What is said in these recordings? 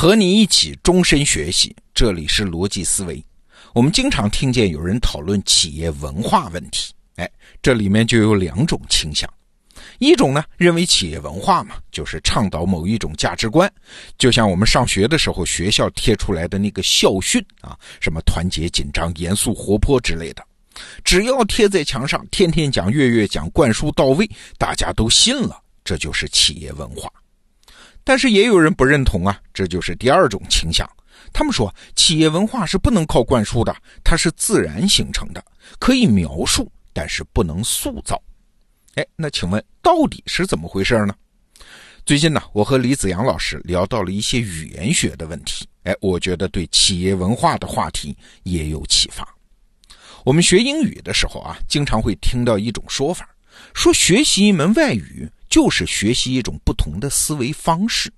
和你一起终身学习，这里是逻辑思维。我们经常听见有人讨论企业文化问题，哎，这里面就有两种倾向。一种呢，认为企业文化嘛，就是倡导某一种价值观，就像我们上学的时候学校贴出来的那个校训啊，什么团结、紧张、严肃、活泼之类的，只要贴在墙上，天天讲、月月讲，灌输到位，大家都信了，这就是企业文化。但是也有人不认同啊，这就是第二种倾向。他们说，企业文化是不能靠灌输的，它是自然形成的，可以描述，但是不能塑造。哎，那请问到底是怎么回事呢？最近呢，我和李子阳老师聊到了一些语言学的问题。哎，我觉得对企业文化的话题也有启发。我们学英语的时候啊，经常会听到一种说法，说学习一门外语。就是学习一种不同的思维方式，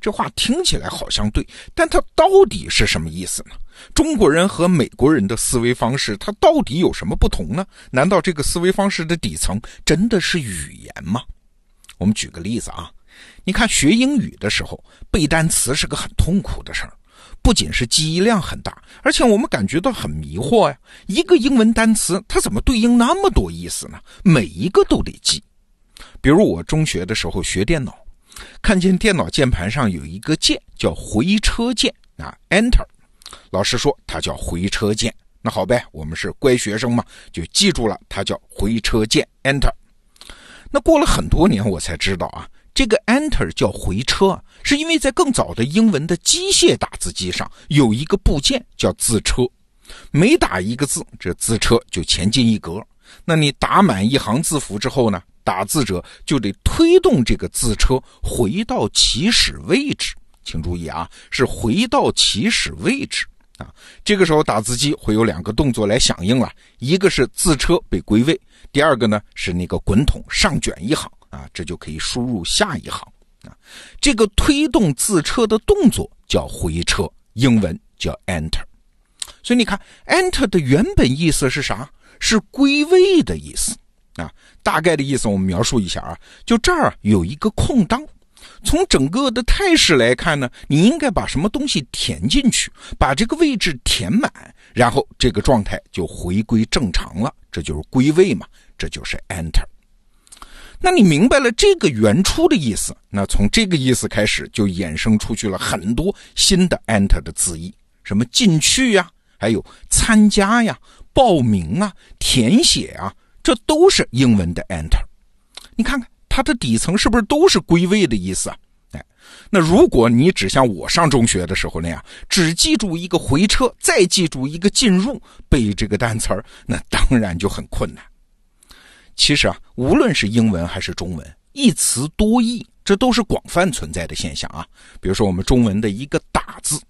这话听起来好像对，但它到底是什么意思呢？中国人和美国人的思维方式，它到底有什么不同呢？难道这个思维方式的底层真的是语言吗？我们举个例子啊，你看学英语的时候背单词是个很痛苦的事儿，不仅是记忆量很大，而且我们感觉到很迷惑呀。一个英文单词它怎么对应那么多意思呢？每一个都得记。比如我中学的时候学电脑，看见电脑键盘上有一个键叫回车键啊，Enter，老师说它叫回车键。那好呗，我们是乖学生嘛，就记住了它叫回车键 Enter。那过了很多年，我才知道啊，这个 Enter 叫回车，是因为在更早的英文的机械打字机上有一个部件叫字车，每打一个字，这字车就前进一格。那你打满一行字符之后呢？打字者就得推动这个字车回到起始位置，请注意啊，是回到起始位置啊。这个时候打字机会有两个动作来响应了，一个是字车被归位，第二个呢是那个滚筒上卷一行啊，这就可以输入下一行啊。这个推动字车的动作叫回车，英文叫 enter。所以你看，enter 的原本意思是啥？是归位的意思。啊，大概的意思我们描述一下啊，就这儿有一个空档，从整个的态势来看呢，你应该把什么东西填进去，把这个位置填满，然后这个状态就回归正常了，这就是归位嘛，这就是 enter。那你明白了这个原初的意思，那从这个意思开始就衍生出去了很多新的 enter 的字义，什么进去呀，还有参加呀、报名啊、填写啊。这都是英文的 enter，你看看它的底层是不是都是归位的意思啊？哎，那如果你只像我上中学的时候那样，只记住一个回车，再记住一个进入，背这个单词，那当然就很困难。其实啊，无论是英文还是中文，一词多义，这都是广泛存在的现象啊。比如说我们中文的一个打字，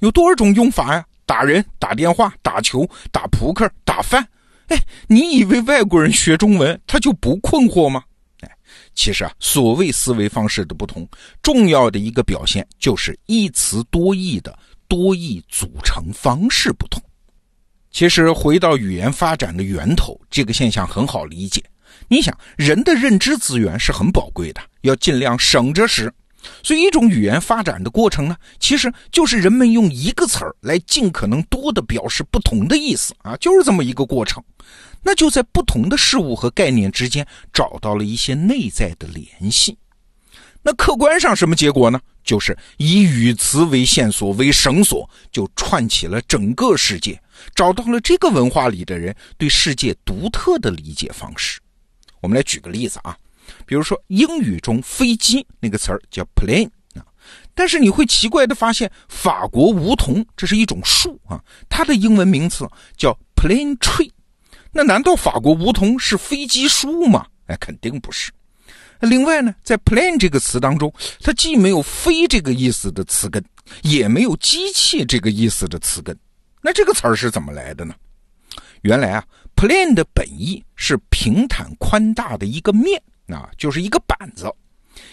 有多少种用法呀？打人、打电话、打球、打扑克、打饭。哎，你以为外国人学中文他就不困惑吗？哎，其实啊，所谓思维方式的不同，重要的一个表现就是一词多义的多义组成方式不同。其实回到语言发展的源头，这个现象很好理解。你想，人的认知资源是很宝贵的，要尽量省着使。所以，一种语言发展的过程呢，其实就是人们用一个词儿来尽可能多的表示不同的意思啊，就是这么一个过程。那就在不同的事物和概念之间找到了一些内在的联系。那客观上什么结果呢？就是以语词为线索为绳索，就串起了整个世界，找到了这个文化里的人对世界独特的理解方式。我们来举个例子啊。比如说，英语中“飞机”那个词儿叫 plane 啊，但是你会奇怪的发现，法国梧桐这是一种树啊，它的英文名字叫 plane tree。那难道法国梧桐是飞机树吗？哎，肯定不是。另外呢，在 plane 这个词当中，它既没有“飞”这个意思的词根，也没有“机器”这个意思的词根。那这个词儿是怎么来的呢？原来啊，plane 的本意是平坦宽大的一个面。那就是一个板子，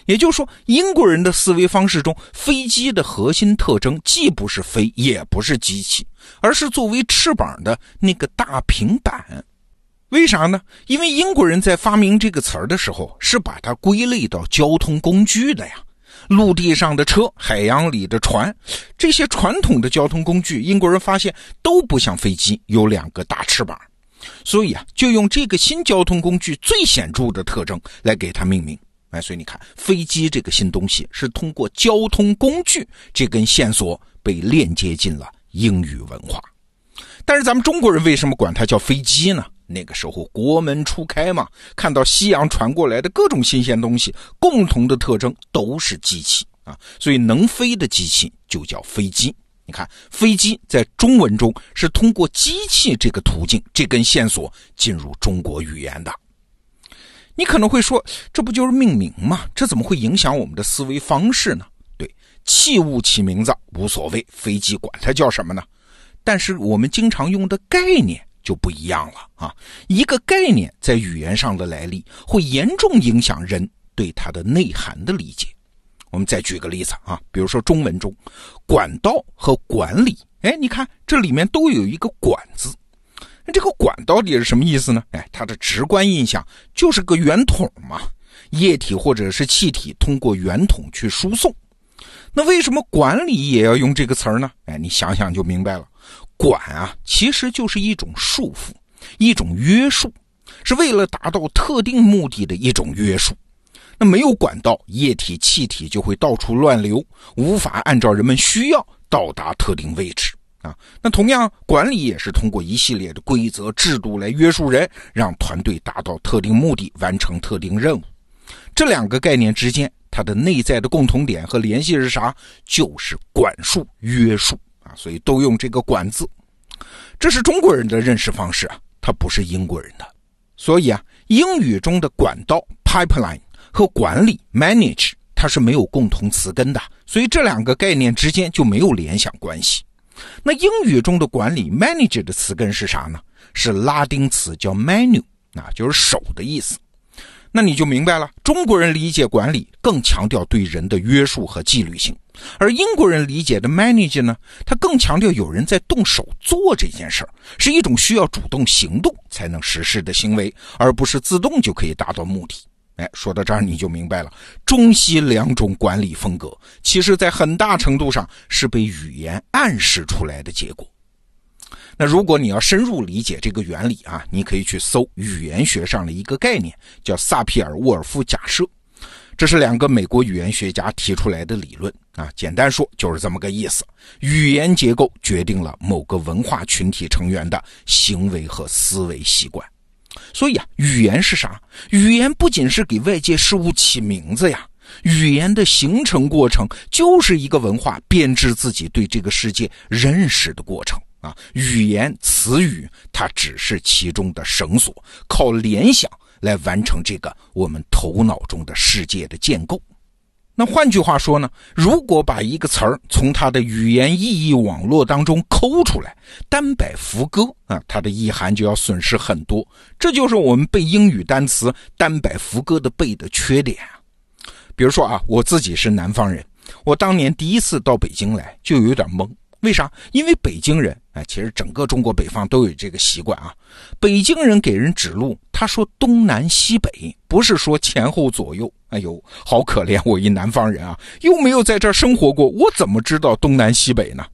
也就是说，英国人的思维方式中，飞机的核心特征既不是飞，也不是机器，而是作为翅膀的那个大平板。为啥呢？因为英国人在发明这个词儿的时候，是把它归类到交通工具的呀。陆地上的车、海洋里的船，这些传统的交通工具，英国人发现都不像飞机有两个大翅膀，所以啊，就用这个新交通工具最显著的特征来给它命名。哎，所以你看，飞机这个新东西是通过交通工具这根线索被链接进了英语文化。但是咱们中国人为什么管它叫飞机呢？那个时候国门初开嘛，看到西洋传过来的各种新鲜东西，共同的特征都是机器啊，所以能飞的机器就叫飞机。你看，飞机在中文中是通过机器这个途径、这根线索进入中国语言的。你可能会说，这不就是命名吗？这怎么会影响我们的思维方式呢？对，器物起名字无所谓，飞机管它叫什么呢？但是我们经常用的概念。就不一样了啊！一个概念在语言上的来历，会严重影响人对它的内涵的理解。我们再举个例子啊，比如说中文中“管道”和“管理”，哎，你看这里面都有一个“管”字。那这个“管”到底是什么意思呢？哎，它的直观印象就是个圆筒嘛，液体或者是气体通过圆筒去输送。那为什么管理也要用这个词呢？哎，你想想就明白了。管啊，其实就是一种束缚，一种约束，是为了达到特定目的的一种约束。那没有管道，液体、气体就会到处乱流，无法按照人们需要到达特定位置啊。那同样，管理也是通过一系列的规则、制度来约束人，让团队达到特定目的，完成特定任务。这两个概念之间，它的内在的共同点和联系是啥？就是管束、约束。啊，所以都用这个“管”字，这是中国人的认识方式啊，它不是英国人的。所以啊，英语中的管道 （pipeline） 和管理 （manage） 它是没有共同词根的，所以这两个概念之间就没有联想关系。那英语中的管理 （manage） 的词根是啥呢？是拉丁词叫 manu，那就是手的意思。那你就明白了，中国人理解管理更强调对人的约束和纪律性，而英国人理解的 manage 呢，它更强调有人在动手做这件事儿，是一种需要主动行动才能实施的行为，而不是自动就可以达到目的。哎，说到这儿你就明白了，中西两种管理风格，其实在很大程度上是被语言暗示出来的结果。那如果你要深入理解这个原理啊，你可以去搜语言学上的一个概念，叫萨皮尔沃尔夫假设。这是两个美国语言学家提出来的理论啊。简单说就是这么个意思：语言结构决定了某个文化群体成员的行为和思维习惯。所以啊，语言是啥？语言不仅是给外界事物起名字呀，语言的形成过程就是一个文化编织自己对这个世界认识的过程。啊，语言词语它只是其中的绳索，靠联想来完成这个我们头脑中的世界的建构。那换句话说呢，如果把一个词儿从它的语言意义网络当中抠出来，单摆副歌啊，它的意涵就要损失很多。这就是我们背英语单词单摆副歌的背的缺点啊。比如说啊，我自己是南方人，我当年第一次到北京来就有点懵。为啥？因为北京人，哎，其实整个中国北方都有这个习惯啊。北京人给人指路，他说东南西北，不是说前后左右。哎呦，好可怜，我一南方人啊，又没有在这儿生活过，我怎么知道东南西北呢？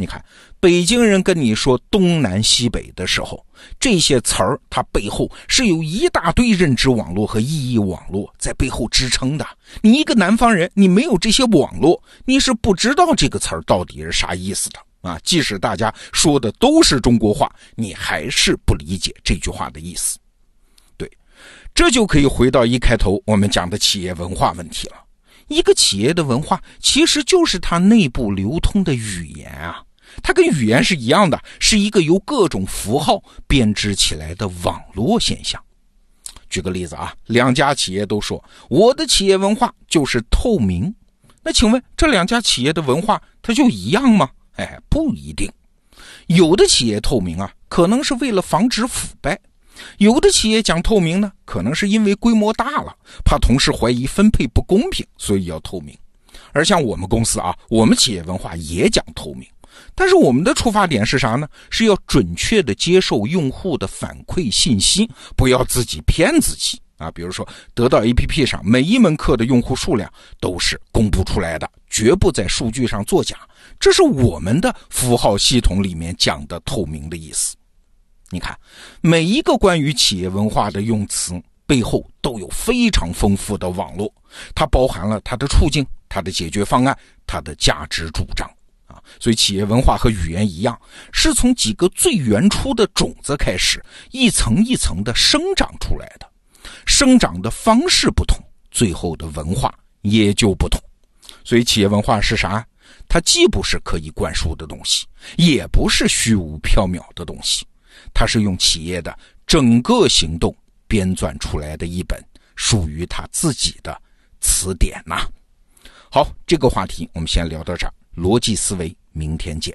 你看，北京人跟你说东南西北的时候，这些词儿它背后是有一大堆认知网络和意义网络在背后支撑的。你一个南方人，你没有这些网络，你是不知道这个词儿到底是啥意思的啊！即使大家说的都是中国话，你还是不理解这句话的意思。对，这就可以回到一开头我们讲的企业文化问题了。一个企业的文化其实就是它内部流通的语言啊。它跟语言是一样的，是一个由各种符号编织起来的网络现象。举个例子啊，两家企业都说我的企业文化就是透明，那请问这两家企业的文化它就一样吗？哎，不一定。有的企业透明啊，可能是为了防止腐败；有的企业讲透明呢，可能是因为规模大了，怕同事怀疑分配不公平，所以要透明。而像我们公司啊，我们企业文化也讲透明。但是我们的出发点是啥呢？是要准确的接受用户的反馈信息，不要自己骗自己啊，比如说得到 APP 上每一门课的用户数量都是公布出来的，绝不在数据上作假。这是我们的符号系统里面讲的透明的意思。你看，每一个关于企业文化的用词背后都有非常丰富的网络，它包含了它的处境、它的解决方案、它的价值主张啊。所以，企业文化和语言一样，是从几个最原初的种子开始，一层一层的生长出来的。生长的方式不同，最后的文化也就不同。所以，企业文化是啥？它既不是可以灌输的东西，也不是虚无缥缈的东西，它是用企业的整个行动编撰出来的一本属于他自己的词典呐。好，这个话题我们先聊到这儿。逻辑思维，明天见。